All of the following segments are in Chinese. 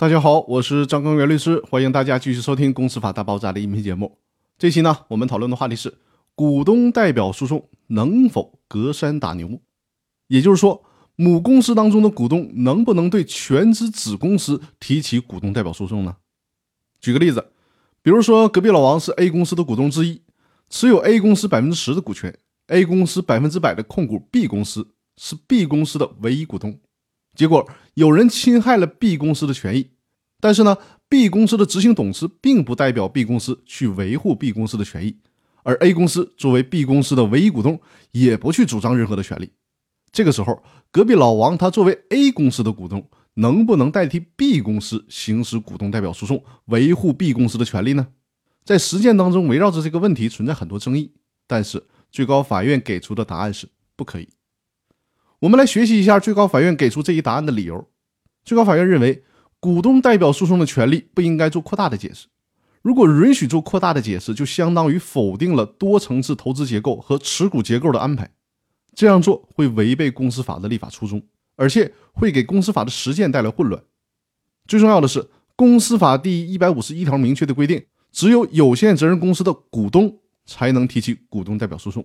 大家好，我是张根元律师，欢迎大家继续收听《公司法大爆炸》的音频节目。这期呢，我们讨论的话题是股东代表诉讼能否隔山打牛，也就是说，母公司当中的股东能不能对全资子公司提起股东代表诉讼呢？举个例子，比如说隔壁老王是 A 公司的股东之一，持有 A 公司百分之十的股权，A 公司百分之百的控股 B 公司，是 B 公司的唯一股东。结果有人侵害了 B 公司的权益，但是呢，B 公司的执行董事并不代表 B 公司去维护 B 公司的权益，而 A 公司作为 B 公司的唯一股东，也不去主张任何的权利。这个时候，隔壁老王他作为 A 公司的股东，能不能代替 B 公司行使股东代表诉讼，维护 B 公司的权利呢？在实践当中，围绕着这个问题存在很多争议，但是最高法院给出的答案是不可以。我们来学习一下最高法院给出这一答案的理由。最高法院认为，股东代表诉讼的权利不应该做扩大的解释。如果允许做扩大的解释，就相当于否定了多层次投资结构和持股结构的安排。这样做会违背公司法的立法初衷，而且会给公司法的实践带来混乱。最重要的是，公司法第一百五十一条明确的规定，只有有限责任公司的股东才能提起股东代表诉讼。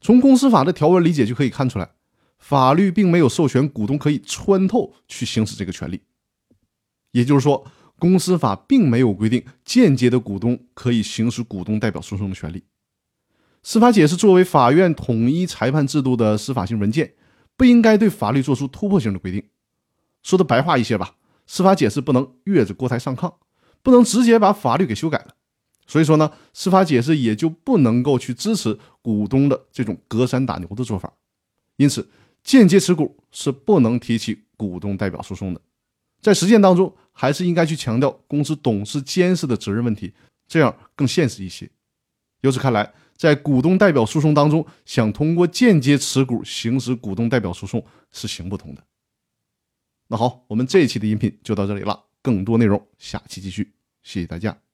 从公司法的条文理解就可以看出来。法律并没有授权股东可以穿透去行使这个权利，也就是说，公司法并没有规定间接的股东可以行使股东代表诉讼的权利。司法解释作为法院统一裁判制度的司法性文件，不应该对法律做出突破性的规定。说的白话一些吧，司法解释不能越着锅台上炕，不能直接把法律给修改了。所以说呢，司法解释也就不能够去支持股东的这种隔山打牛的做法。因此。间接持股是不能提起股东代表诉讼的，在实践当中，还是应该去强调公司董事监事的责任问题，这样更现实一些。由此看来，在股东代表诉讼当中，想通过间接持股行使股东代表诉讼是行不通的。那好，我们这一期的音频就到这里了，更多内容下期继续，谢谢大家。